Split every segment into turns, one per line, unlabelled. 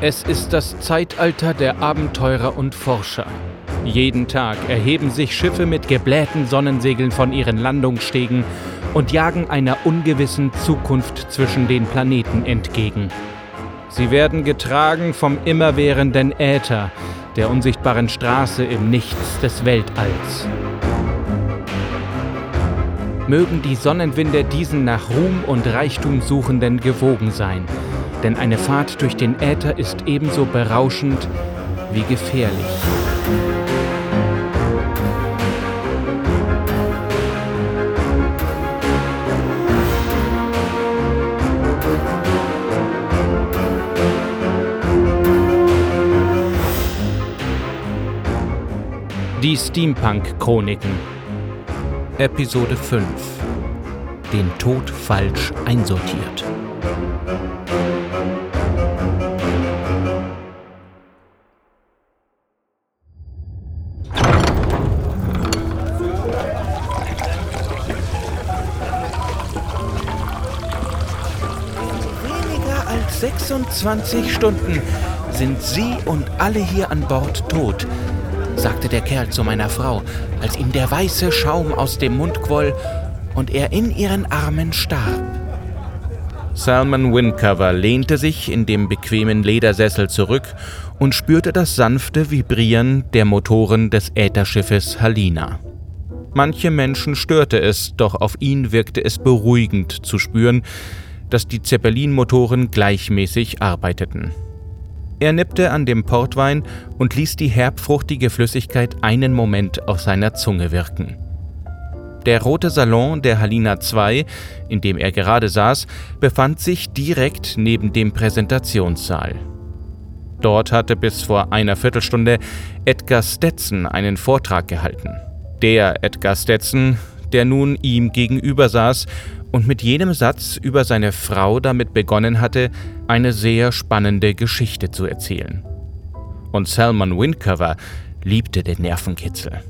Es ist das Zeitalter der Abenteurer und Forscher. Jeden Tag erheben sich Schiffe mit geblähten Sonnensegeln von ihren Landungsstegen und jagen einer ungewissen Zukunft zwischen den Planeten entgegen. Sie werden getragen vom immerwährenden Äther, der unsichtbaren Straße im Nichts des Weltalls. Mögen die Sonnenwinde diesen nach Ruhm und Reichtum Suchenden gewogen sein – denn eine Fahrt durch den Äther ist ebenso berauschend wie gefährlich. Die Steampunk-Chroniken Episode 5 Den Tod falsch einsortiert.
Weniger als 26 Stunden sind Sie und alle hier an Bord tot, sagte der Kerl zu meiner Frau, als ihm der weiße Schaum aus dem Mund quoll und er in ihren Armen starb.
Salmon Windcover lehnte sich in dem bequemen Ledersessel zurück und spürte das sanfte Vibrieren der Motoren des Ätherschiffes Halina. Manche Menschen störte es, doch auf ihn wirkte es beruhigend zu spüren, dass die Zeppelin-Motoren gleichmäßig arbeiteten. Er nippte an dem Portwein und ließ die herbfruchtige Flüssigkeit einen Moment auf seiner Zunge wirken. Der rote Salon der Halina 2, in dem er gerade saß, befand sich direkt neben dem Präsentationssaal. Dort hatte bis vor einer Viertelstunde Edgar Stetson einen Vortrag gehalten. Der Edgar Stetson, der nun ihm gegenüber saß und mit jenem Satz über seine Frau damit begonnen hatte, eine sehr spannende Geschichte zu erzählen. Und Salmon Windcover liebte den Nervenkitzel.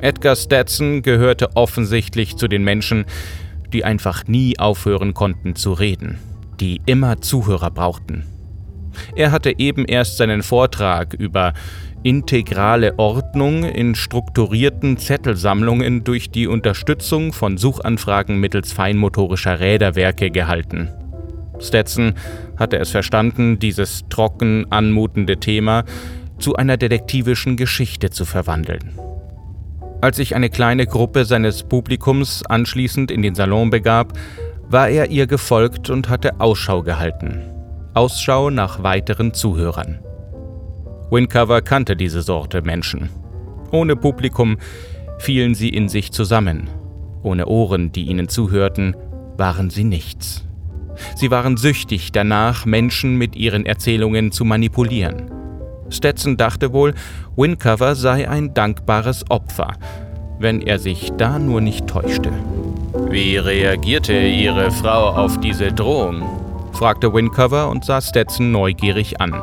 Edgar Stetson gehörte offensichtlich zu den Menschen, die einfach nie aufhören konnten zu reden, die immer Zuhörer brauchten. Er hatte eben erst seinen Vortrag über integrale Ordnung in strukturierten Zettelsammlungen durch die Unterstützung von Suchanfragen mittels feinmotorischer Räderwerke gehalten. Stetson hatte es verstanden, dieses trocken anmutende Thema zu einer detektivischen Geschichte zu verwandeln. Als sich eine kleine Gruppe seines Publikums anschließend in den Salon begab, war er ihr gefolgt und hatte Ausschau gehalten. Ausschau nach weiteren Zuhörern. Windcover kannte diese Sorte Menschen. Ohne Publikum fielen sie in sich zusammen. Ohne Ohren, die ihnen zuhörten, waren sie nichts. Sie waren süchtig danach, Menschen mit ihren Erzählungen zu manipulieren. Stetson dachte wohl, Windcover sei ein dankbares Opfer, wenn er sich da nur nicht täuschte.
Wie reagierte Ihre Frau auf diese Drohung?
fragte Windcover und sah Stetson neugierig an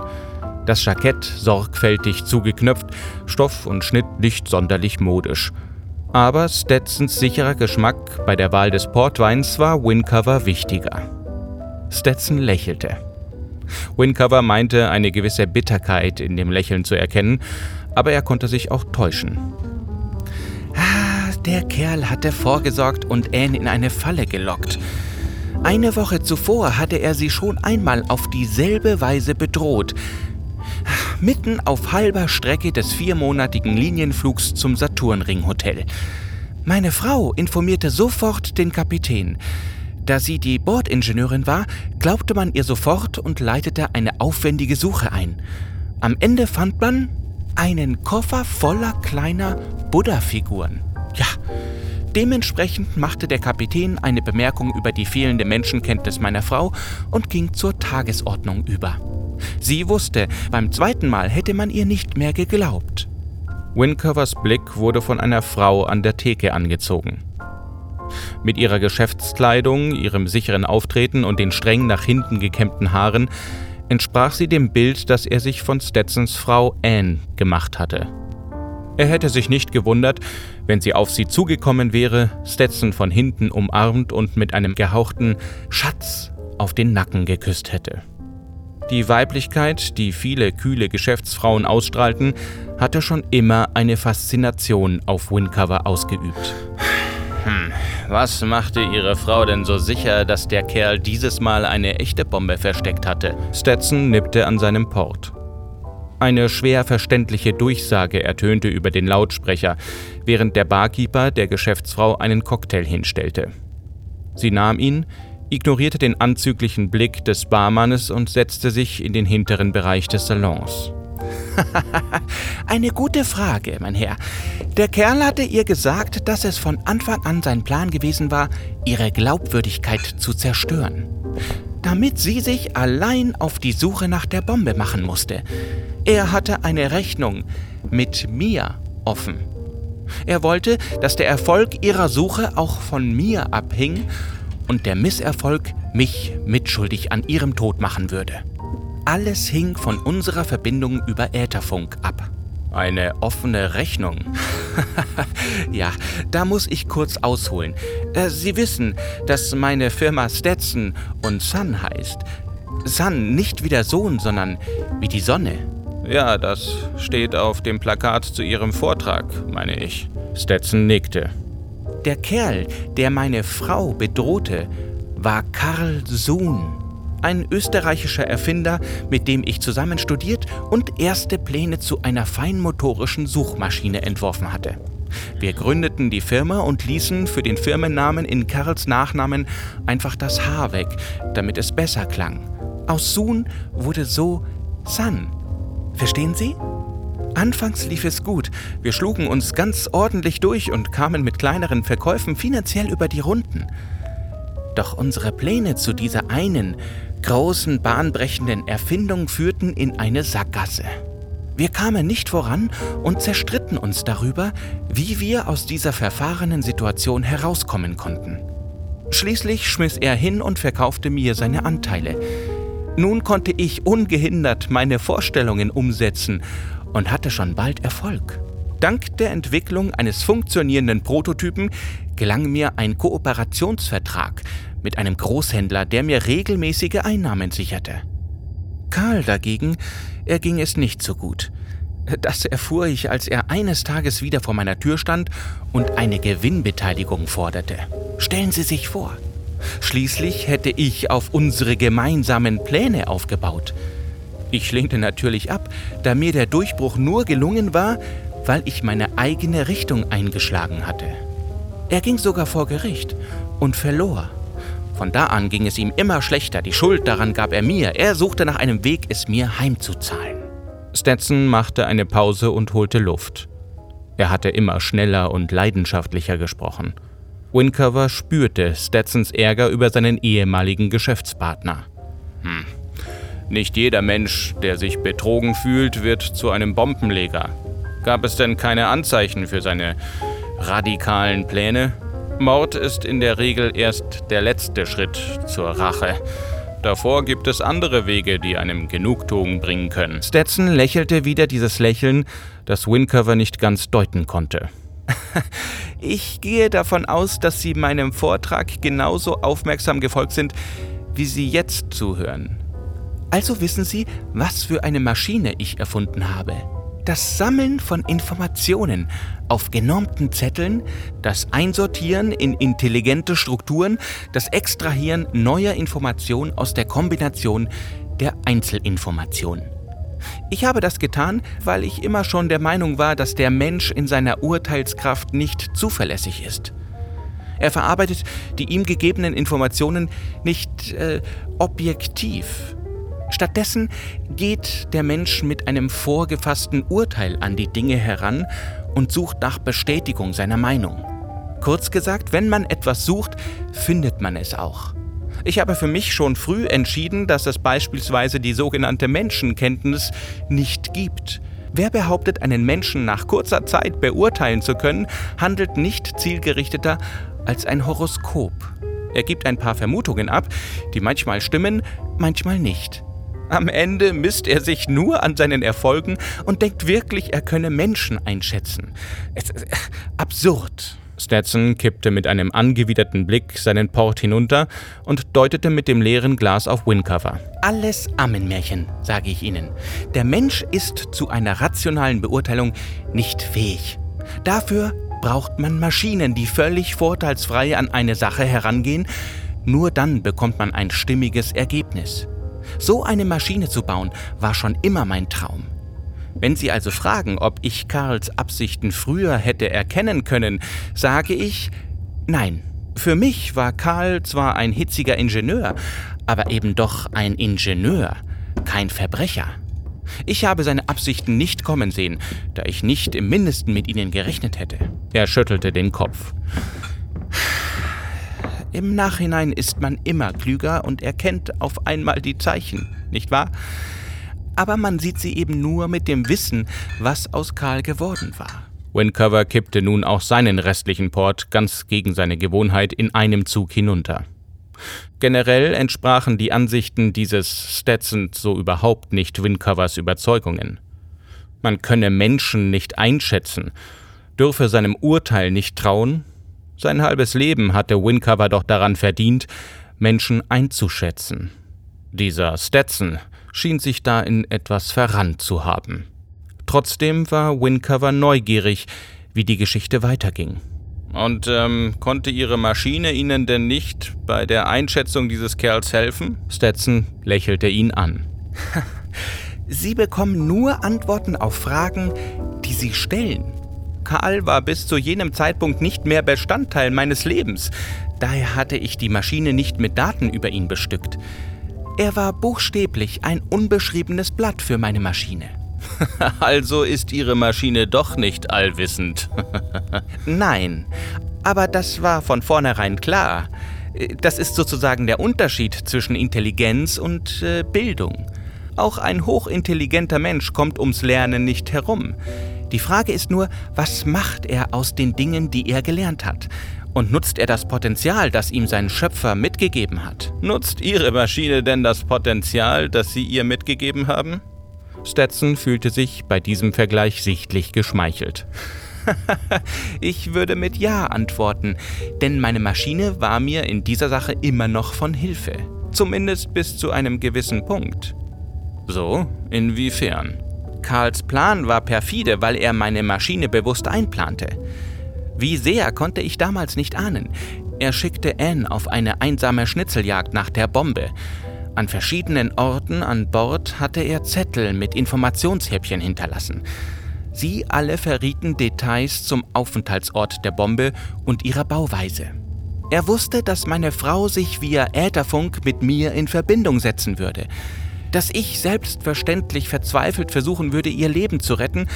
das Jackett sorgfältig zugeknöpft, Stoff und Schnitt nicht sonderlich modisch. Aber Stetsons sicherer Geschmack bei der Wahl des Portweins war Wincover wichtiger. Stetson lächelte. Wincover meinte eine gewisse Bitterkeit in dem Lächeln zu erkennen, aber er konnte sich auch täuschen.
Ah, der Kerl hatte vorgesorgt und Anne in eine Falle gelockt. Eine Woche zuvor hatte er sie schon einmal auf dieselbe Weise bedroht, mitten auf halber Strecke des viermonatigen Linienflugs zum Saturnring-Hotel. Meine Frau informierte sofort den Kapitän. Da sie die Bordingenieurin war, glaubte man ihr sofort und leitete eine aufwendige Suche ein. Am Ende fand man einen Koffer voller kleiner Buddha-Figuren. Ja, dementsprechend machte der Kapitän eine Bemerkung über die fehlende Menschenkenntnis meiner Frau und ging zur Tagesordnung über. Sie wusste, beim zweiten Mal hätte man ihr nicht mehr geglaubt.
Wincovers Blick wurde von einer Frau an der Theke angezogen. Mit ihrer Geschäftskleidung, ihrem sicheren Auftreten und den streng nach hinten gekämmten Haaren entsprach sie dem Bild, das er sich von Stetsons Frau Anne gemacht hatte.
Er hätte sich nicht gewundert, wenn sie auf sie zugekommen wäre, Stetson von hinten umarmt und mit einem gehauchten Schatz auf den Nacken geküsst hätte. Die Weiblichkeit, die viele kühle Geschäftsfrauen ausstrahlten, hatte schon immer eine Faszination auf Wincover ausgeübt.
Was machte Ihre Frau denn so sicher, dass der Kerl dieses Mal eine echte Bombe versteckt hatte?
Stetson nippte an seinem Port. Eine schwer verständliche Durchsage ertönte über den Lautsprecher, während der Barkeeper der Geschäftsfrau einen Cocktail hinstellte. Sie nahm ihn, ignorierte den anzüglichen Blick des Barmannes und setzte sich in den hinteren Bereich des Salons.
Eine gute Frage, mein Herr. Der Kerl hatte ihr gesagt, dass es von Anfang an sein Plan gewesen war, ihre Glaubwürdigkeit zu zerstören. Damit sie sich allein auf die Suche nach der Bombe machen musste. Er hatte eine Rechnung mit mir offen. Er wollte, dass der Erfolg ihrer Suche auch von mir abhing und der Misserfolg mich mitschuldig an ihrem Tod machen würde. Alles hing von unserer Verbindung über Ätherfunk ab.
Eine offene Rechnung.
ja, da muss ich kurz ausholen. Äh, Sie wissen, dass meine Firma Stetson und Sun heißt. Sun nicht wie der Sohn, sondern wie die Sonne.
Ja, das steht auf dem Plakat zu Ihrem Vortrag, meine ich.
Stetson nickte.
Der Kerl, der meine Frau bedrohte, war Karl Sohn, ein österreichischer Erfinder, mit dem ich zusammen studiert und erste Pläne zu einer feinmotorischen Suchmaschine entworfen hatte. Wir gründeten die Firma und ließen für den Firmennamen in Karls Nachnamen einfach das H weg, damit es besser klang. Aus Sohn wurde so Sun. Verstehen Sie? Anfangs lief es gut. Wir schlugen uns ganz ordentlich durch und kamen mit kleineren Verkäufen finanziell über die Runden. Doch unsere Pläne zu dieser einen großen, bahnbrechenden Erfindung führten in eine Sackgasse. Wir kamen nicht voran und zerstritten uns darüber, wie wir aus dieser verfahrenen Situation herauskommen konnten. Schließlich schmiss er hin und verkaufte mir seine Anteile. Nun konnte ich ungehindert meine Vorstellungen umsetzen und hatte schon bald Erfolg. Dank der Entwicklung eines funktionierenden Prototypen gelang mir ein Kooperationsvertrag mit einem Großhändler, der mir regelmäßige Einnahmen sicherte. Karl dagegen erging es nicht so gut. Das erfuhr ich, als er eines Tages wieder vor meiner Tür stand und eine Gewinnbeteiligung forderte. Stellen Sie sich vor. Schließlich hätte ich auf unsere gemeinsamen Pläne aufgebaut. Ich lehnte natürlich ab, da mir der Durchbruch nur gelungen war, weil ich meine eigene Richtung eingeschlagen hatte. Er ging sogar vor Gericht und verlor. Von da an ging es ihm immer schlechter, die Schuld daran gab er mir, er suchte nach einem Weg, es mir heimzuzahlen.
Stetson machte eine Pause und holte Luft. Er hatte immer schneller und leidenschaftlicher gesprochen. Wincover spürte Stetsons Ärger über seinen ehemaligen Geschäftspartner.
Hm, nicht jeder Mensch, der sich betrogen fühlt, wird zu einem Bombenleger. Gab es denn keine Anzeichen für seine radikalen Pläne? Mord ist in der Regel erst der letzte Schritt zur Rache. Davor gibt es andere Wege, die einem Genugtuung bringen können.
Stetson lächelte wieder dieses Lächeln, das Wincover nicht ganz deuten konnte.
Ich gehe davon aus, dass Sie meinem Vortrag genauso aufmerksam gefolgt sind, wie Sie jetzt zuhören. Also wissen Sie, was für eine Maschine ich erfunden habe. Das Sammeln von Informationen auf genormten Zetteln, das Einsortieren in intelligente Strukturen, das Extrahieren neuer Informationen aus der Kombination der Einzelinformationen. Ich habe das getan, weil ich immer schon der Meinung war, dass der Mensch in seiner Urteilskraft nicht zuverlässig ist. Er verarbeitet die ihm gegebenen Informationen nicht äh, objektiv, Stattdessen geht der Mensch mit einem vorgefassten Urteil an die Dinge heran und sucht nach Bestätigung seiner Meinung. Kurz gesagt, wenn man etwas sucht, findet man es auch. Ich habe für mich schon früh entschieden, dass es beispielsweise die sogenannte Menschenkenntnis nicht gibt. Wer behauptet, einen Menschen nach kurzer Zeit beurteilen zu können, handelt nicht zielgerichteter als ein Horoskop. Er gibt ein paar Vermutungen ab, die manchmal stimmen, manchmal nicht. Am Ende misst er sich nur an seinen Erfolgen und denkt wirklich, er könne Menschen einschätzen. Es ist absurd.
Stetson kippte mit einem angewiderten Blick seinen Port hinunter und deutete mit dem leeren Glas auf Wincover.
Alles Ammenmärchen, sage ich Ihnen. Der Mensch ist zu einer rationalen Beurteilung nicht fähig. Dafür braucht man Maschinen, die völlig vorteilsfrei an eine Sache herangehen. Nur dann bekommt man ein stimmiges Ergebnis. So eine Maschine zu bauen, war schon immer mein Traum. Wenn Sie also fragen, ob ich Karls Absichten früher hätte erkennen können, sage ich nein. Für mich war Karl zwar ein hitziger Ingenieur, aber eben doch ein Ingenieur, kein Verbrecher. Ich habe seine Absichten nicht kommen sehen, da ich nicht im mindesten mit ihnen gerechnet hätte.
Er schüttelte den Kopf.
Im Nachhinein ist man immer klüger und erkennt auf einmal die Zeichen, nicht wahr? aber man sieht sie eben nur mit dem Wissen, was aus Karl geworden war.
Wincover kippte nun auch seinen restlichen Port ganz gegen seine Gewohnheit in einem Zug hinunter. Generell entsprachen die Ansichten dieses Stetson so überhaupt nicht Wincovers Überzeugungen. Man könne Menschen nicht einschätzen, dürfe seinem Urteil nicht trauen. Sein halbes Leben hatte Wincover doch daran verdient, Menschen einzuschätzen. Dieser Stetson schien sich da in etwas verrannt zu haben. Trotzdem war Wincover neugierig, wie die Geschichte weiterging.
Und ähm, konnte Ihre Maschine Ihnen denn nicht bei der Einschätzung dieses Kerls helfen?
Stetson lächelte ihn an.
Sie bekommen nur Antworten auf Fragen, die Sie stellen. Karl war bis zu jenem Zeitpunkt nicht mehr Bestandteil meines Lebens. Daher hatte ich die Maschine nicht mit Daten über ihn bestückt. Er war buchstäblich ein unbeschriebenes Blatt für meine Maschine.
also ist Ihre Maschine doch nicht allwissend.
Nein, aber das war von vornherein klar. Das ist sozusagen der Unterschied zwischen Intelligenz und äh, Bildung. Auch ein hochintelligenter Mensch kommt ums Lernen nicht herum. Die Frage ist nur, was macht er aus den Dingen, die er gelernt hat? Und nutzt er das Potenzial, das ihm sein Schöpfer mitgegeben hat?
Nutzt Ihre Maschine denn das Potenzial, das Sie ihr mitgegeben haben?
Stetson fühlte sich bei diesem Vergleich sichtlich geschmeichelt.
ich würde mit Ja antworten, denn meine Maschine war mir in dieser Sache immer noch von Hilfe. Zumindest bis zu einem gewissen Punkt.
So, inwiefern?
Karls Plan war perfide, weil er meine Maschine bewusst einplante. Wie sehr konnte ich damals nicht ahnen. Er schickte Anne auf eine einsame Schnitzeljagd nach der Bombe. An verschiedenen Orten an Bord hatte er Zettel mit Informationshäppchen hinterlassen. Sie alle verrieten Details zum Aufenthaltsort der Bombe und ihrer Bauweise. Er wusste, dass meine Frau sich via Ätherfunk mit mir in Verbindung setzen würde, dass ich selbstverständlich verzweifelt versuchen würde, ihr Leben zu retten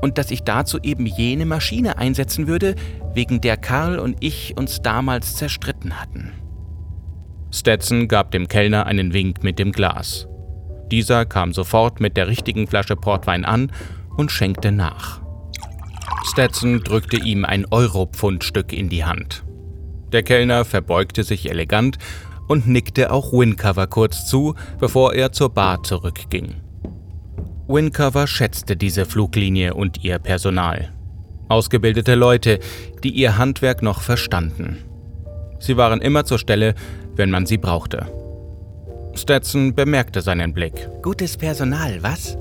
und dass ich dazu eben jene Maschine einsetzen würde, wegen der Karl und ich uns damals zerstritten hatten.
Stetson gab dem Kellner einen Wink mit dem Glas. Dieser kam sofort mit der richtigen Flasche Portwein an und schenkte nach. Stetson drückte ihm ein Euro-Pfundstück in die Hand. Der Kellner verbeugte sich elegant und nickte auch Wincover kurz zu, bevor er zur Bar zurückging. Wincover schätzte diese Fluglinie und ihr Personal. Ausgebildete Leute, die ihr Handwerk noch verstanden. Sie waren immer zur Stelle, wenn man sie brauchte. Stetson bemerkte seinen Blick.
Gutes Personal, was?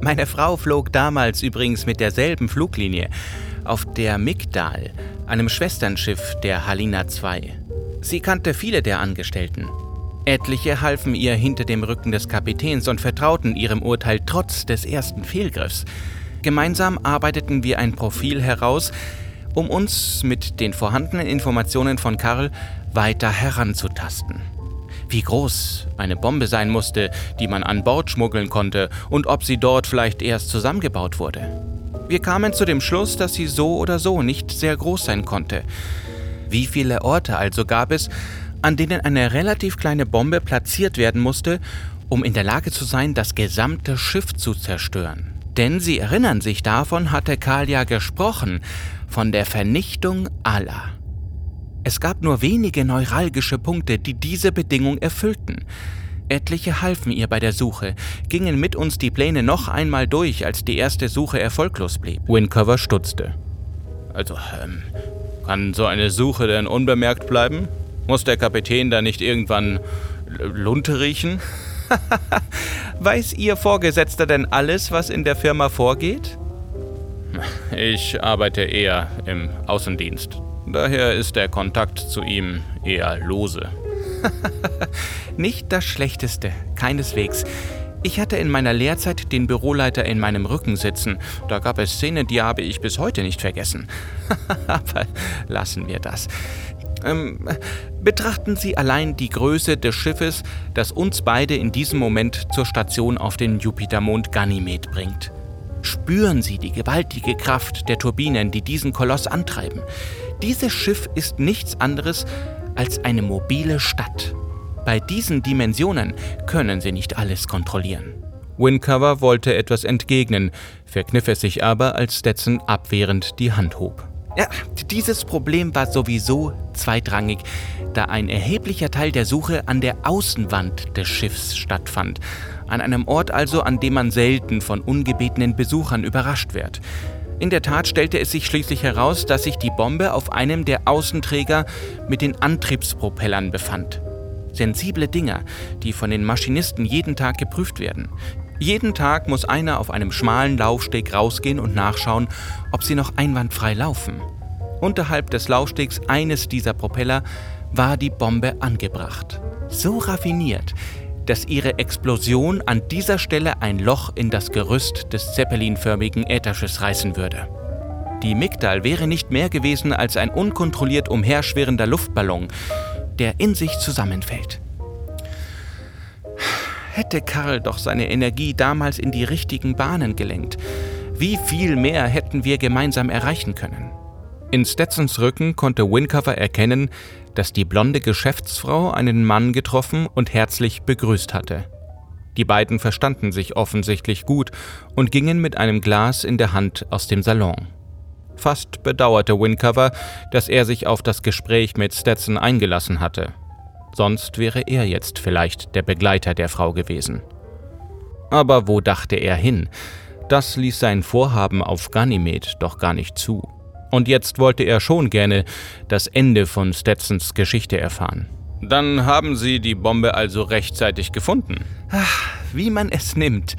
Meine Frau flog damals übrigens mit derselben Fluglinie auf der Migdal, einem Schwesternschiff der Halina II. Sie kannte viele der Angestellten. Etliche halfen ihr hinter dem Rücken des Kapitäns und vertrauten ihrem Urteil trotz des ersten Fehlgriffs. Gemeinsam arbeiteten wir ein Profil heraus, um uns mit den vorhandenen Informationen von Karl weiter heranzutasten. Wie groß eine Bombe sein musste, die man an Bord schmuggeln konnte und ob sie dort vielleicht erst zusammengebaut wurde. Wir kamen zu dem Schluss, dass sie so oder so nicht sehr groß sein konnte. Wie viele Orte also gab es, an denen eine relativ kleine Bombe platziert werden musste, um in der Lage zu sein, das gesamte Schiff zu zerstören. Denn Sie erinnern sich, davon hatte Karl ja gesprochen, von der Vernichtung aller. Es gab nur wenige neuralgische Punkte, die diese Bedingung erfüllten. Etliche halfen ihr bei der Suche, gingen mit uns die Pläne noch einmal durch, als die erste Suche erfolglos blieb.
Windcover stutzte.
Also, ähm, kann so eine Suche denn unbemerkt bleiben? Muss der Kapitän da nicht irgendwann Lunte riechen?
Weiß Ihr Vorgesetzter denn alles, was in der Firma vorgeht?
Ich arbeite eher im Außendienst. Daher ist der Kontakt zu ihm eher lose.
Nicht das Schlechteste, keineswegs. Ich hatte in meiner Lehrzeit den Büroleiter in meinem Rücken sitzen. Da gab es Szenen, die habe ich bis heute nicht vergessen. Aber lassen wir das. Ähm, betrachten Sie allein die Größe des Schiffes, das uns beide in diesem Moment zur Station auf den Jupitermond Ganymed bringt. Spüren Sie die gewaltige Kraft der Turbinen, die diesen Koloss antreiben. Dieses Schiff ist nichts anderes als eine mobile Stadt. Bei diesen Dimensionen können Sie nicht alles kontrollieren.
Windcover wollte etwas entgegnen, verkniff es sich aber, als Stetson abwehrend die Hand hob.
Ja, dieses Problem war sowieso zweitrangig, da ein erheblicher Teil der Suche an der Außenwand des Schiffs stattfand, an einem Ort also, an dem man selten von ungebetenen Besuchern überrascht wird. In der Tat stellte es sich schließlich heraus, dass sich die Bombe auf einem der Außenträger mit den Antriebspropellern befand. Sensible Dinger, die von den Maschinisten jeden Tag geprüft werden. Jeden Tag muss einer auf einem schmalen Laufsteg rausgehen und nachschauen, ob sie noch einwandfrei laufen. Unterhalb des Laufstegs eines dieser Propeller war die Bombe angebracht. So raffiniert, dass ihre Explosion an dieser Stelle ein Loch in das Gerüst des zeppelinförmigen Ätherschiffs reißen würde. Die Migdal wäre nicht mehr gewesen als ein unkontrolliert umherschwirrender Luftballon, der in sich zusammenfällt. Hätte Karl doch seine Energie damals in die richtigen Bahnen gelenkt, wie viel mehr hätten wir gemeinsam erreichen können?
In Stetsons Rücken konnte Wincover erkennen, dass die blonde Geschäftsfrau einen Mann getroffen und herzlich begrüßt hatte. Die beiden verstanden sich offensichtlich gut und gingen mit einem Glas in der Hand aus dem Salon. Fast bedauerte Wincover, dass er sich auf das Gespräch mit Stetson eingelassen hatte. Sonst wäre er jetzt vielleicht der Begleiter der Frau gewesen. Aber wo dachte er hin? Das ließ sein Vorhaben auf Ganymed doch gar nicht zu. Und jetzt wollte er schon gerne das Ende von Stetsons Geschichte erfahren.
Dann haben Sie die Bombe also rechtzeitig gefunden.
Ach, wie man es nimmt.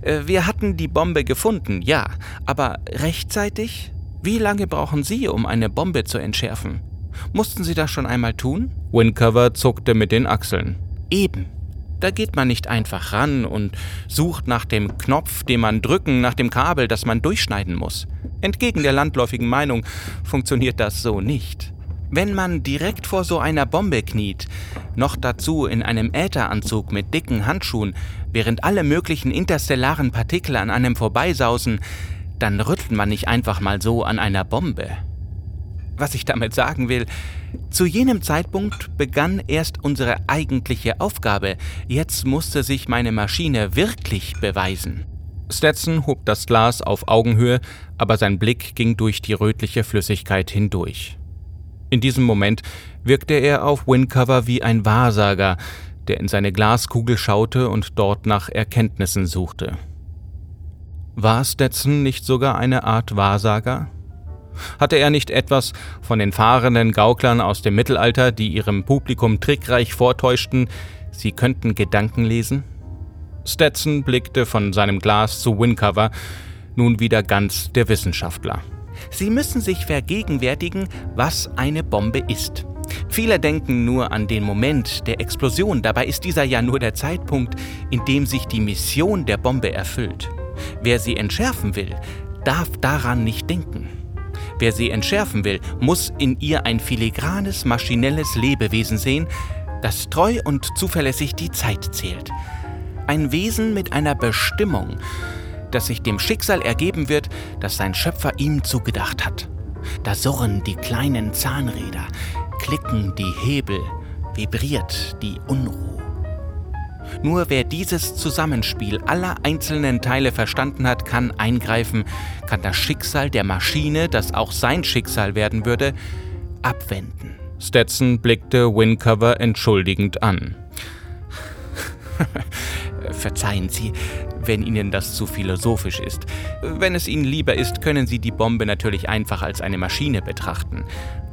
Äh, wir hatten die Bombe gefunden, ja, aber rechtzeitig? Wie lange brauchen Sie, um eine Bombe zu entschärfen? Mussten Sie das schon einmal tun?
Windcover zuckte mit den Achseln.
Eben. Da geht man nicht einfach ran und sucht nach dem Knopf, den man drücken, nach dem Kabel, das man durchschneiden muss. Entgegen der landläufigen Meinung funktioniert das so nicht. Wenn man direkt vor so einer Bombe kniet, noch dazu in einem Ätheranzug mit dicken Handschuhen, während alle möglichen interstellaren Partikel an einem vorbeisausen, dann rüttelt man nicht einfach mal so an einer Bombe. Was ich damit sagen will, zu jenem Zeitpunkt begann erst unsere eigentliche Aufgabe. Jetzt musste sich meine Maschine wirklich beweisen.
Stetson hob das Glas auf Augenhöhe, aber sein Blick ging durch die rötliche Flüssigkeit hindurch. In diesem Moment wirkte er auf Windcover wie ein Wahrsager, der in seine Glaskugel schaute und dort nach Erkenntnissen suchte. War Stetson nicht sogar eine Art Wahrsager? Hatte er nicht etwas von den fahrenden Gauklern aus dem Mittelalter, die ihrem Publikum trickreich vortäuschten, sie könnten Gedanken lesen? Stetson blickte von seinem Glas zu Wincover, nun wieder ganz der Wissenschaftler.
Sie müssen sich vergegenwärtigen, was eine Bombe ist. Viele denken nur an den Moment der Explosion, dabei ist dieser ja nur der Zeitpunkt, in dem sich die Mission der Bombe erfüllt. Wer sie entschärfen will, darf daran nicht denken. Wer sie entschärfen will, muss in ihr ein filigranes, maschinelles Lebewesen sehen, das treu und zuverlässig die Zeit zählt. Ein Wesen mit einer Bestimmung, das sich dem Schicksal ergeben wird, das sein Schöpfer ihm zugedacht hat. Da surren die kleinen Zahnräder, klicken die Hebel, vibriert die Unruhe. Nur wer dieses Zusammenspiel aller einzelnen Teile verstanden hat, kann eingreifen, kann das Schicksal der Maschine, das auch sein Schicksal werden würde, abwenden.
Stetson blickte Wincover entschuldigend an.
Verzeihen Sie, wenn Ihnen das zu philosophisch ist. Wenn es Ihnen lieber ist, können Sie die Bombe natürlich einfach als eine Maschine betrachten.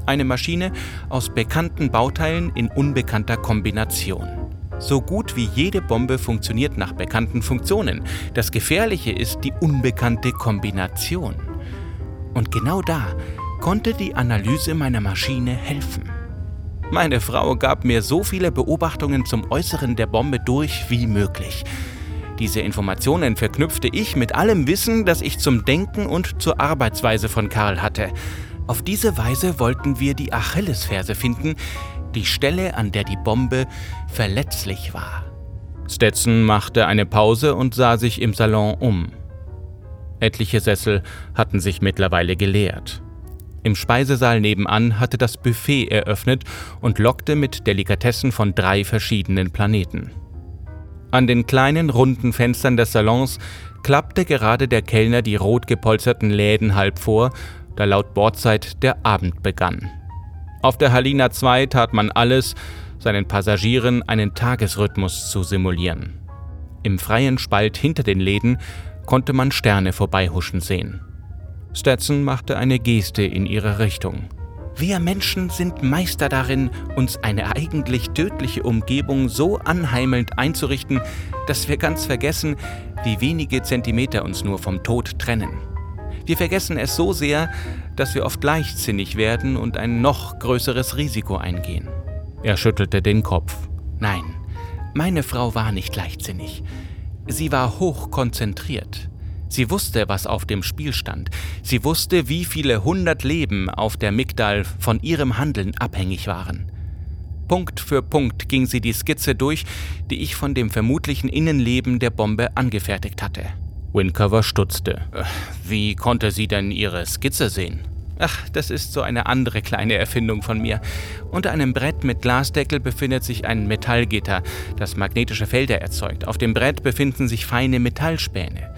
Eine Maschine aus bekannten Bauteilen in unbekannter Kombination. So gut wie jede Bombe funktioniert nach bekannten Funktionen. Das Gefährliche ist die unbekannte Kombination. Und genau da konnte die Analyse meiner Maschine helfen. Meine Frau gab mir so viele Beobachtungen zum Äußeren der Bombe durch wie möglich. Diese Informationen verknüpfte ich mit allem Wissen, das ich zum Denken und zur Arbeitsweise von Karl hatte. Auf diese Weise wollten wir die Achillesferse finden, die Stelle, an der die Bombe verletzlich war.
Stetson machte eine Pause und sah sich im Salon um. Etliche Sessel hatten sich mittlerweile geleert. Im Speisesaal nebenan hatte das Buffet eröffnet und lockte mit Delikatessen von drei verschiedenen Planeten. An den kleinen runden Fenstern des Salons klappte gerade der Kellner die rot gepolsterten Läden halb vor, da laut Bordzeit der Abend begann. Auf der Halina 2 tat man alles, seinen Passagieren einen Tagesrhythmus zu simulieren. Im freien Spalt hinter den Läden konnte man Sterne vorbeihuschen sehen. Stetson machte eine Geste in ihre Richtung.
Wir Menschen sind Meister darin, uns eine eigentlich tödliche Umgebung so anheimelnd einzurichten, dass wir ganz vergessen, wie wenige Zentimeter uns nur vom Tod trennen. Wir vergessen es so sehr, dass wir oft leichtsinnig werden und ein noch größeres Risiko eingehen.
Er schüttelte den Kopf.
Nein, meine Frau war nicht leichtsinnig. Sie war hoch konzentriert. Sie wusste, was auf dem Spiel stand. Sie wusste, wie viele hundert Leben auf der Migdal von ihrem Handeln abhängig waren. Punkt für Punkt ging sie die Skizze durch, die ich von dem vermutlichen Innenleben der Bombe angefertigt hatte.
Wincover stutzte.
Wie konnte sie denn ihre Skizze sehen?
Ach, das ist so eine andere kleine Erfindung von mir. Unter einem Brett mit Glasdeckel befindet sich ein Metallgitter, das magnetische Felder erzeugt. Auf dem Brett befinden sich feine Metallspäne.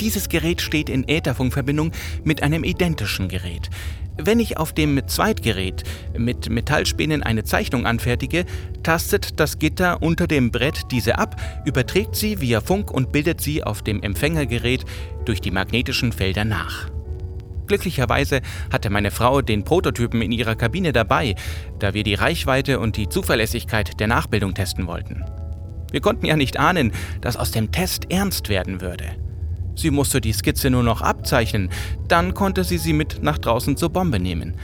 Dieses Gerät steht in Ätherfunkverbindung mit einem identischen Gerät. Wenn ich auf dem Zweitgerät mit Metallspänen eine Zeichnung anfertige, tastet das Gitter unter dem Brett diese ab, überträgt sie via Funk und bildet sie auf dem Empfängergerät durch die magnetischen Felder nach. Glücklicherweise hatte meine Frau den Prototypen in ihrer Kabine dabei, da wir die Reichweite und die Zuverlässigkeit der Nachbildung testen wollten. Wir konnten ja nicht ahnen, dass aus dem Test ernst werden würde. Sie musste die Skizze nur noch abzeichnen, dann konnte sie sie mit nach draußen zur Bombe nehmen.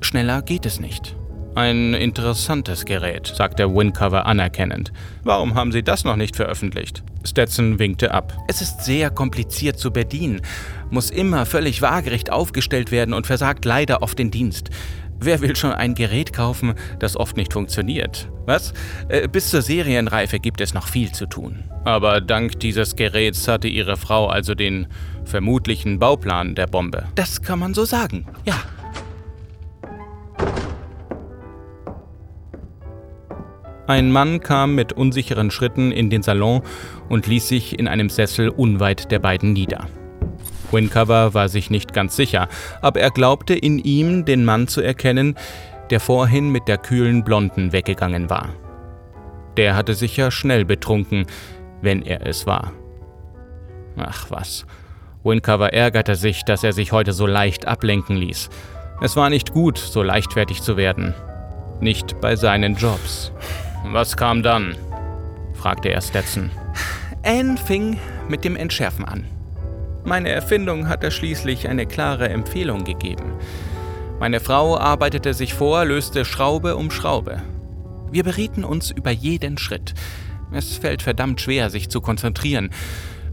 Schneller geht es nicht.
Ein interessantes Gerät, sagte Wincover anerkennend. Warum haben Sie das noch nicht veröffentlicht?
Stetson winkte ab.
Es ist sehr kompliziert zu bedienen, muss immer völlig waagerecht aufgestellt werden und versagt leider oft den Dienst. Wer will schon ein Gerät kaufen, das oft nicht funktioniert? Was? Äh, bis zur Serienreife gibt es noch viel zu tun.
Aber dank dieses Geräts hatte Ihre Frau also den vermutlichen Bauplan der Bombe.
Das kann man so sagen, ja.
Ein Mann kam mit unsicheren Schritten in den Salon und ließ sich in einem Sessel unweit der beiden nieder. Wincover war sich nicht ganz sicher, aber er glaubte in ihm den Mann zu erkennen, der vorhin mit der kühlen Blonden weggegangen war. Der hatte sicher schnell betrunken, wenn er es war. Ach was. Wincover ärgerte sich, dass er sich heute so leicht ablenken ließ. Es war nicht gut, so leichtfertig zu werden. Nicht bei seinen Jobs.
Was kam dann? fragte er Stetson.
Anne fing mit dem Entschärfen an. Meine Erfindung hatte schließlich eine klare Empfehlung gegeben. Meine Frau arbeitete sich vor, löste Schraube um Schraube. Wir berieten uns über jeden Schritt. Es fällt verdammt schwer, sich zu konzentrieren,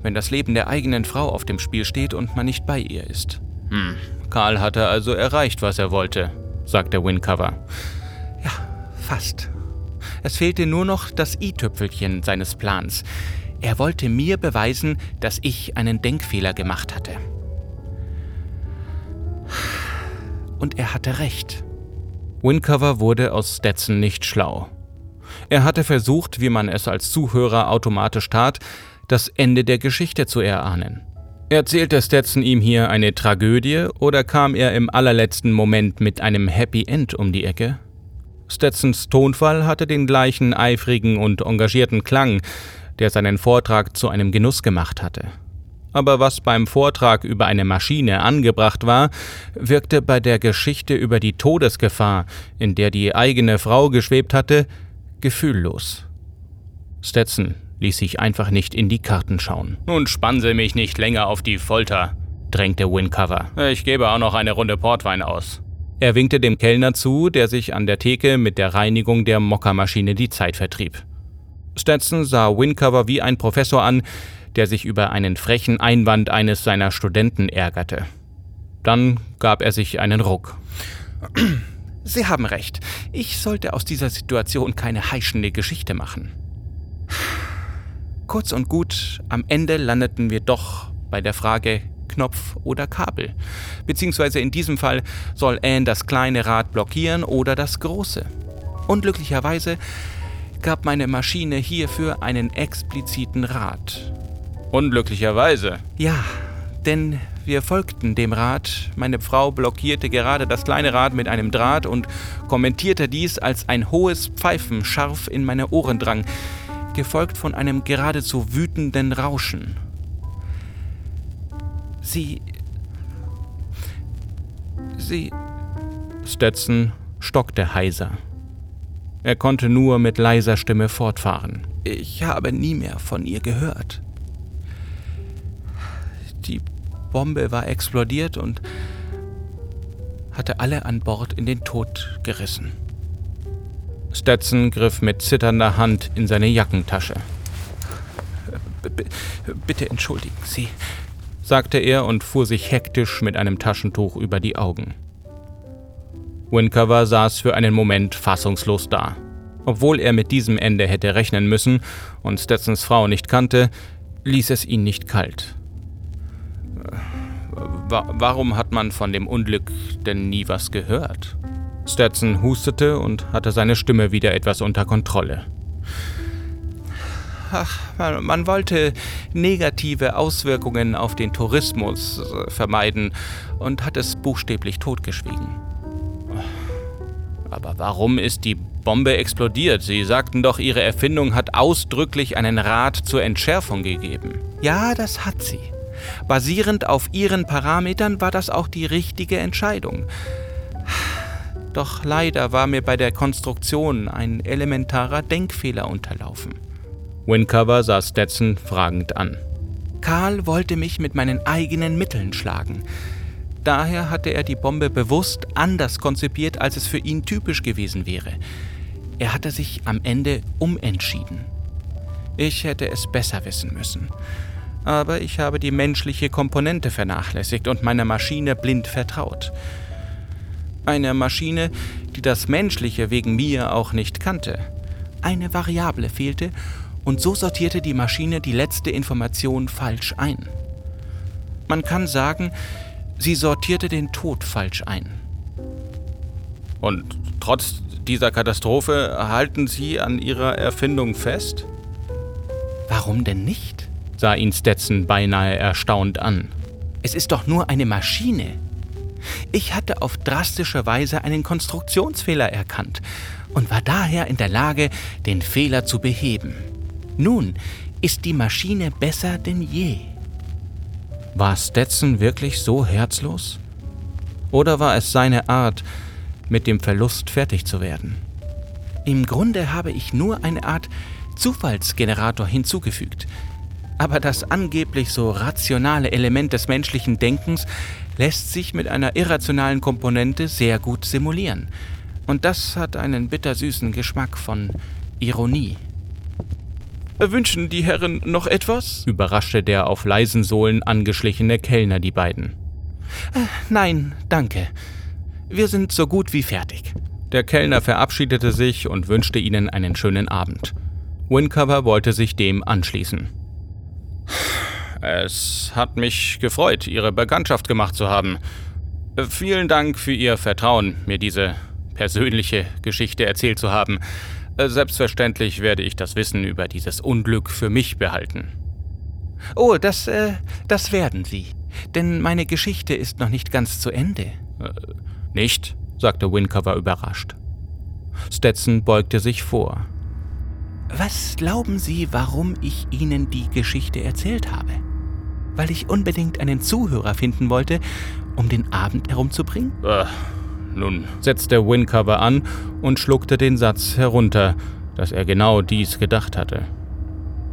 wenn das Leben der eigenen Frau auf dem Spiel steht und man nicht bei ihr ist.
Hm, Karl hatte also erreicht, was er wollte, sagte Wincover.
Ja, fast. Es fehlte nur noch das i-Tüpfelchen seines Plans. Er wollte mir beweisen, dass ich einen Denkfehler gemacht hatte. Und er hatte recht.
Wincover wurde aus Stetson nicht schlau. Er hatte versucht, wie man es als Zuhörer automatisch tat, das Ende der Geschichte zu erahnen. Erzählte Stetson ihm hier eine Tragödie oder kam er im allerletzten Moment mit einem Happy End um die Ecke? Stetsons Tonfall hatte den gleichen eifrigen und engagierten Klang, der seinen Vortrag zu einem Genuss gemacht hatte. Aber was beim Vortrag über eine Maschine angebracht war, wirkte bei der Geschichte über die Todesgefahr, in der die eigene Frau geschwebt hatte, gefühllos. Stetson ließ sich einfach nicht in die Karten schauen.
Nun spann Sie mich nicht länger auf die Folter, drängte Wincover. Ich gebe auch noch eine Runde Portwein aus.
Er winkte dem Kellner zu, der sich an der Theke mit der Reinigung der Mockermaschine die Zeit vertrieb. Stetson sah Wincover wie ein Professor an, der sich über einen frechen Einwand eines seiner Studenten ärgerte. Dann gab er sich einen Ruck.
Sie haben recht. Ich sollte aus dieser Situation keine heischende Geschichte machen. Kurz und gut, am Ende landeten wir doch bei der Frage Knopf oder Kabel. Beziehungsweise in diesem Fall soll Anne das kleine Rad blockieren oder das große. Unglücklicherweise gab meine Maschine hierfür einen expliziten Rat.
Unglücklicherweise?
Ja, denn wir folgten dem Rad. Meine Frau blockierte gerade das kleine Rad mit einem Draht und kommentierte dies, als ein hohes Pfeifen scharf in meine Ohren drang, gefolgt von einem geradezu wütenden Rauschen. Sie. Sie.
Stetson stockte heiser. Er konnte nur mit leiser Stimme fortfahren.
Ich habe nie mehr von ihr gehört. Die Bombe war explodiert und hatte alle an Bord in den Tod gerissen.
Stetson griff mit zitternder Hand in seine Jackentasche.
B bitte entschuldigen Sie,
sagte er und fuhr sich hektisch mit einem Taschentuch über die Augen. Wincover saß für einen Moment fassungslos da. Obwohl er mit diesem Ende hätte rechnen müssen und Stetsons Frau nicht kannte, ließ es ihn nicht kalt. Warum hat man von dem Unglück denn nie was gehört? Stetson hustete und hatte seine Stimme wieder etwas unter Kontrolle.
Ach, man, man, wollte negative Auswirkungen auf den Tourismus äh, vermeiden und hat es buchstäblich totgeschwiegen.
Aber warum ist die Bombe explodiert? Sie sagten doch, Ihre Erfindung hat ausdrücklich einen Rat zur Entschärfung gegeben.
Ja, das hat sie. Basierend auf Ihren Parametern war das auch die richtige Entscheidung. Doch leider war mir bei der Konstruktion ein elementarer Denkfehler unterlaufen.
Wincover sah Stetson fragend an.
Karl wollte mich mit meinen eigenen Mitteln schlagen. Daher hatte er die Bombe bewusst anders konzipiert, als es für ihn typisch gewesen wäre. Er hatte sich am Ende umentschieden. Ich hätte es besser wissen müssen. Aber ich habe die menschliche Komponente vernachlässigt und meiner Maschine blind vertraut. Eine Maschine, die das Menschliche wegen mir auch nicht kannte. Eine Variable fehlte und so sortierte die Maschine die letzte Information falsch ein. Man kann sagen, sie sortierte den Tod falsch ein.
Und trotz dieser Katastrophe halten Sie an Ihrer Erfindung fest?
Warum denn nicht?
sah ihn Stetson beinahe erstaunt an.
Es ist doch nur eine Maschine. Ich hatte auf drastische Weise einen Konstruktionsfehler erkannt und war daher in der Lage, den Fehler zu beheben. Nun ist die Maschine besser denn je.
War Stetson wirklich so herzlos? Oder war es seine Art, mit dem Verlust fertig zu werden?
Im Grunde habe ich nur eine Art Zufallsgenerator hinzugefügt. Aber das angeblich so rationale Element des menschlichen Denkens lässt sich mit einer irrationalen Komponente sehr gut simulieren. Und das hat einen bittersüßen Geschmack von Ironie.
Wünschen die Herren noch etwas?
überraschte der auf leisen Sohlen angeschlichene Kellner die beiden.
Äh, nein, danke. Wir sind so gut wie fertig.
Der Kellner verabschiedete sich und wünschte ihnen einen schönen Abend. Wincover wollte sich dem anschließen.
Es hat mich gefreut, Ihre Bekanntschaft gemacht zu haben. Vielen Dank für Ihr Vertrauen, mir diese persönliche Geschichte erzählt zu haben. Selbstverständlich werde ich das Wissen über dieses Unglück für mich behalten.
Oh, das, äh, das werden Sie. Denn meine Geschichte ist noch nicht ganz zu Ende.
Äh, nicht?
sagte Wincover überrascht. Stetson beugte sich vor.
Was glauben Sie, warum ich Ihnen die Geschichte erzählt habe? Weil ich unbedingt einen Zuhörer finden wollte, um den Abend herumzubringen?
Äh, nun, setzte Wincover an und schluckte den Satz herunter, dass er genau dies gedacht hatte.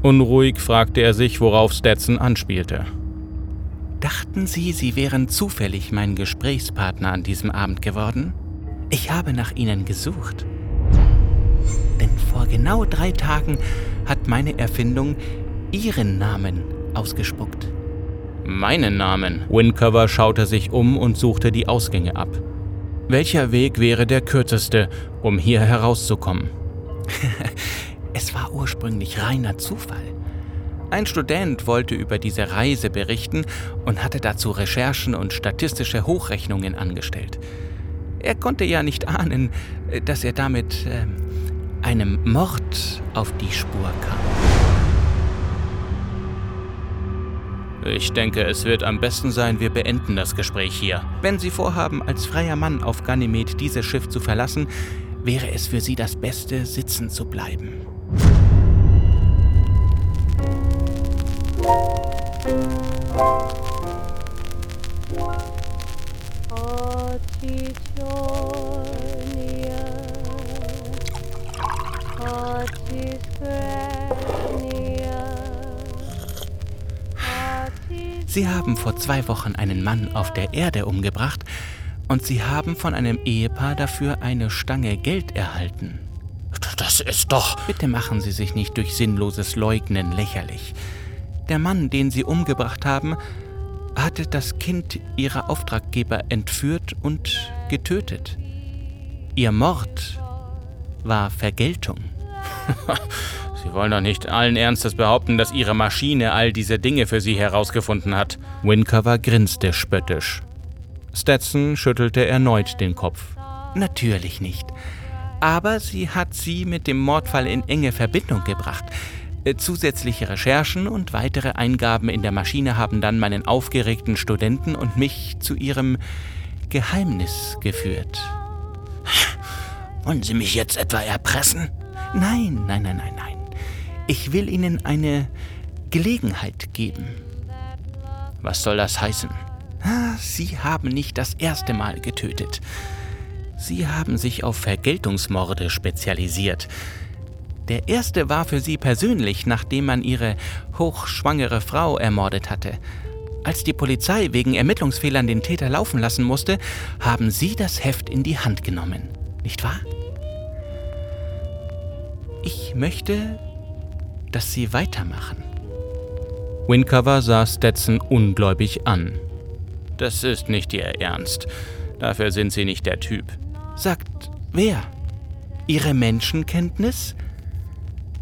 Unruhig fragte er sich, worauf Stetson anspielte.
Dachten Sie, Sie wären zufällig mein Gesprächspartner an diesem Abend geworden? Ich habe nach Ihnen gesucht. Denn vor genau drei Tagen hat meine Erfindung Ihren Namen ausgespuckt.
Meinen Namen? Wincover schaute sich um und suchte die Ausgänge ab. Welcher Weg wäre der kürzeste, um hier herauszukommen?
es war ursprünglich reiner Zufall. Ein Student wollte über diese Reise berichten und hatte dazu Recherchen und statistische Hochrechnungen angestellt. Er konnte ja nicht ahnen, dass er damit äh, einem Mord auf die Spur kam.
Ich denke, es wird am besten sein, wir beenden das Gespräch hier.
Wenn Sie vorhaben, als freier Mann auf Ganymed dieses Schiff zu verlassen, wäre es für Sie das Beste, sitzen zu bleiben. Sie haben vor zwei Wochen einen Mann auf der Erde umgebracht und Sie haben von einem Ehepaar dafür eine Stange Geld erhalten.
Das ist doch.
Bitte machen Sie sich nicht durch sinnloses Leugnen lächerlich. Der Mann, den Sie umgebracht haben, hatte das Kind Ihrer Auftraggeber entführt und getötet. Ihr Mord war Vergeltung.
Sie wollen doch nicht allen Ernstes behaupten, dass Ihre Maschine all diese Dinge für Sie herausgefunden hat.
Wincover grinste spöttisch. Stetson schüttelte erneut den Kopf.
Natürlich nicht. Aber sie hat sie mit dem Mordfall in enge Verbindung gebracht. Äh, zusätzliche Recherchen und weitere Eingaben in der Maschine haben dann meinen aufgeregten Studenten und mich zu ihrem Geheimnis geführt.
Wollen Sie mich jetzt etwa erpressen?
Nein, nein, nein, nein, nein. Ich will Ihnen eine Gelegenheit geben.
Was soll das heißen?
Ah, sie haben nicht das erste Mal getötet. Sie haben sich auf Vergeltungsmorde spezialisiert. Der erste war für Sie persönlich, nachdem man Ihre hochschwangere Frau ermordet hatte. Als die Polizei wegen Ermittlungsfehlern den Täter laufen lassen musste, haben Sie das Heft in die Hand genommen. Nicht wahr? Ich möchte, dass Sie weitermachen.
Wincover sah Stetson ungläubig an.
Das ist nicht Ihr Ernst. Dafür sind Sie nicht der Typ.
Sagt wer? Ihre Menschenkenntnis?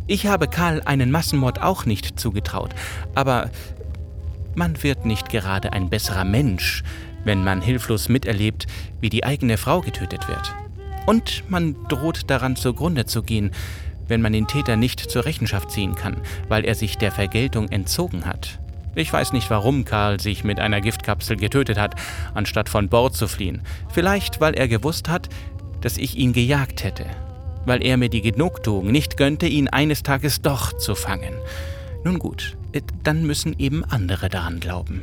Ich habe Karl einen Massenmord auch nicht zugetraut, aber man wird nicht gerade ein besserer Mensch, wenn man hilflos miterlebt, wie die eigene Frau getötet wird. Und man droht daran zugrunde zu gehen, wenn man den Täter nicht zur Rechenschaft ziehen kann, weil er sich der Vergeltung entzogen hat. Ich weiß nicht, warum Karl sich mit einer Giftkapsel getötet hat, anstatt von Bord zu fliehen. Vielleicht, weil er gewusst hat, dass ich ihn gejagt hätte weil er mir die Genugtuung nicht gönnte, ihn eines Tages doch zu fangen. Nun gut, äh, dann müssen eben andere daran glauben.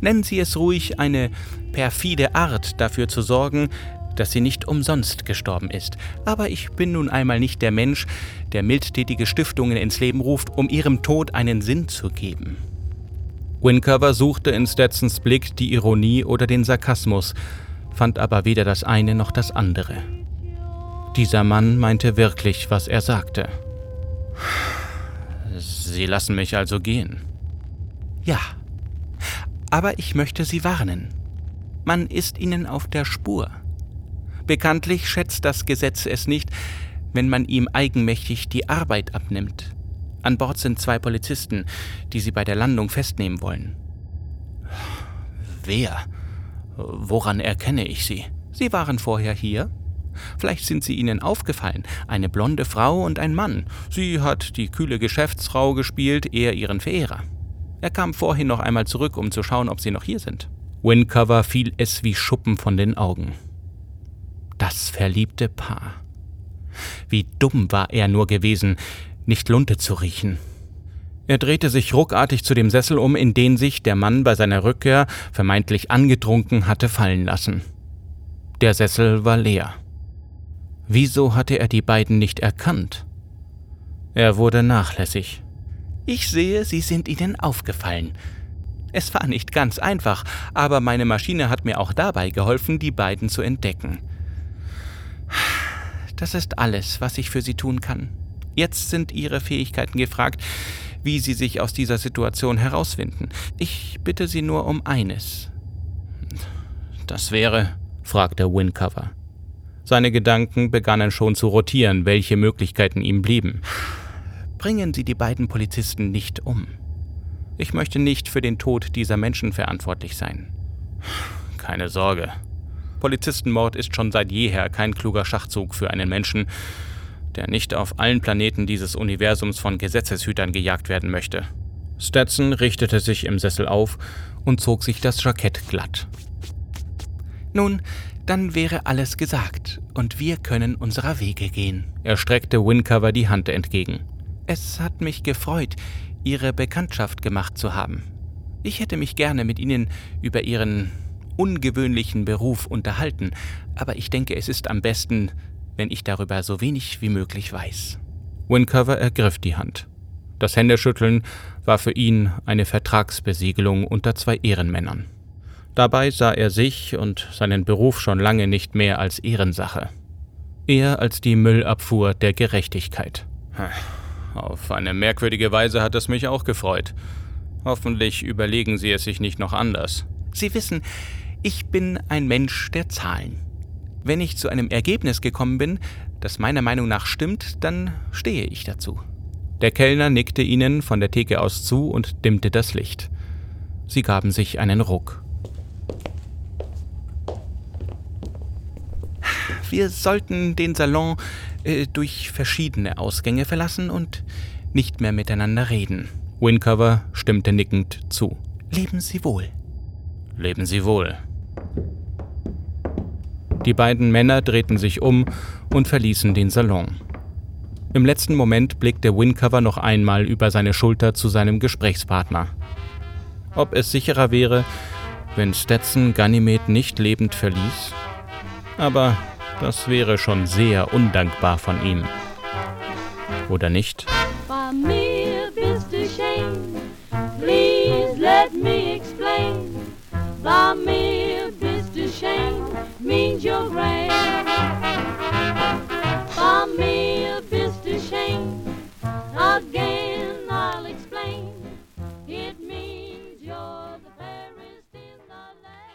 Nennen Sie es ruhig eine perfide Art, dafür zu sorgen, dass sie nicht umsonst gestorben ist. Aber ich bin nun einmal nicht der Mensch, der mildtätige Stiftungen ins Leben ruft, um ihrem Tod einen Sinn zu geben.
Wincover suchte in Stetsons Blick die Ironie oder den Sarkasmus, fand aber weder das eine noch das andere. Dieser Mann meinte wirklich, was er sagte.
Sie lassen mich also gehen.
Ja, aber ich möchte Sie warnen. Man ist Ihnen auf der Spur. Bekanntlich schätzt das Gesetz es nicht, wenn man ihm eigenmächtig die Arbeit abnimmt. An Bord sind zwei Polizisten, die Sie bei der Landung festnehmen wollen.
Wer? Woran erkenne ich sie?
Sie waren vorher hier, Vielleicht sind sie Ihnen aufgefallen. Eine blonde Frau und ein Mann. Sie hat die kühle Geschäftsfrau gespielt, er ihren Verehrer. Er kam vorhin noch einmal zurück, um zu schauen, ob Sie noch hier sind.
Wincover fiel es wie Schuppen von den Augen. Das verliebte Paar.
Wie dumm war er nur gewesen, nicht Lunte zu riechen. Er drehte sich ruckartig zu dem Sessel um, in den sich der Mann bei seiner Rückkehr vermeintlich angetrunken hatte fallen lassen. Der Sessel war leer. Wieso hatte er die beiden nicht erkannt? Er wurde nachlässig. Ich sehe, Sie sind Ihnen aufgefallen. Es war nicht ganz einfach, aber meine Maschine hat mir auch dabei geholfen, die beiden zu entdecken. Das ist alles, was ich für Sie tun kann. Jetzt sind Ihre Fähigkeiten gefragt, wie Sie sich aus dieser Situation herausfinden. Ich bitte Sie nur um eines.
Das wäre, fragte Wincover. Seine Gedanken begannen schon zu rotieren, welche Möglichkeiten ihm blieben.
Bringen Sie die beiden Polizisten nicht um. Ich möchte nicht für den Tod dieser Menschen verantwortlich sein.
Keine Sorge. Polizistenmord ist schon seit jeher kein kluger Schachzug für einen Menschen, der nicht auf allen Planeten dieses Universums von Gesetzeshütern gejagt werden möchte. Stetson richtete sich im Sessel auf und zog sich das Jackett glatt.
Nun, dann wäre alles gesagt und wir können unserer Wege gehen.
Er streckte Wincover die Hand entgegen.
Es hat mich gefreut, Ihre Bekanntschaft gemacht zu haben. Ich hätte mich gerne mit Ihnen über Ihren ungewöhnlichen Beruf unterhalten, aber ich denke, es ist am besten, wenn ich darüber so wenig wie möglich weiß.
Wincover ergriff die Hand. Das Händeschütteln war für ihn eine Vertragsbesiegelung unter zwei Ehrenmännern. Dabei sah er sich und seinen Beruf schon lange nicht mehr als Ehrensache, eher als die Müllabfuhr der Gerechtigkeit. Auf eine merkwürdige Weise hat es mich auch gefreut. Hoffentlich überlegen Sie es sich nicht noch anders.
Sie wissen, ich bin ein Mensch der Zahlen. Wenn ich zu einem Ergebnis gekommen bin, das meiner Meinung nach stimmt, dann stehe ich dazu.
Der Kellner nickte ihnen von der Theke aus zu und dimmte das Licht. Sie gaben sich einen Ruck.
Wir sollten den Salon äh, durch verschiedene Ausgänge verlassen und nicht mehr miteinander reden.
Wincover stimmte nickend zu.
Leben Sie wohl.
Leben Sie wohl. Die beiden Männer drehten sich um und verließen den Salon. Im letzten Moment blickte Wincover noch einmal über seine Schulter zu seinem Gesprächspartner. Ob es sicherer wäre, wenn Stetson Ganymed nicht lebend verließ? Aber das wäre schon sehr undankbar von ihm. Oder nicht? Bei mir bist du shame. Please let me explain. By me bist du shame means you're great. By me bist du shame. Again I'll explain. It means you're the fairest in the land.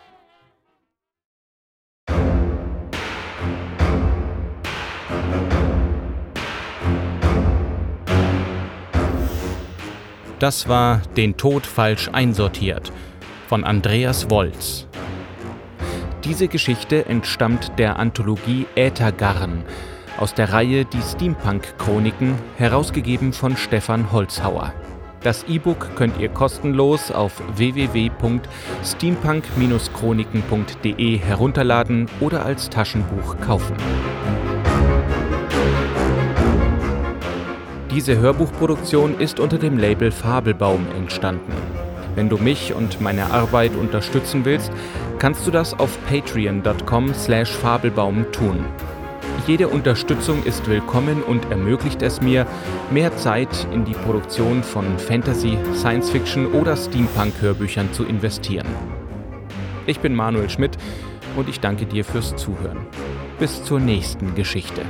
Das war Den Tod falsch einsortiert von Andreas Wolz. Diese Geschichte entstammt der Anthologie Äthergarn aus der Reihe Die Steampunk-Chroniken, herausgegeben von Stefan Holzhauer. Das E-Book könnt ihr kostenlos auf www.steampunk-chroniken.de herunterladen oder als Taschenbuch kaufen. Diese Hörbuchproduktion ist unter dem Label Fabelbaum entstanden. Wenn du mich und meine Arbeit unterstützen willst, kannst du das auf patreon.com/fabelbaum tun. Jede Unterstützung ist willkommen und ermöglicht es mir, mehr Zeit in die Produktion von Fantasy, Science Fiction oder Steampunk-Hörbüchern zu investieren. Ich bin Manuel Schmidt und ich danke dir fürs Zuhören. Bis zur nächsten Geschichte.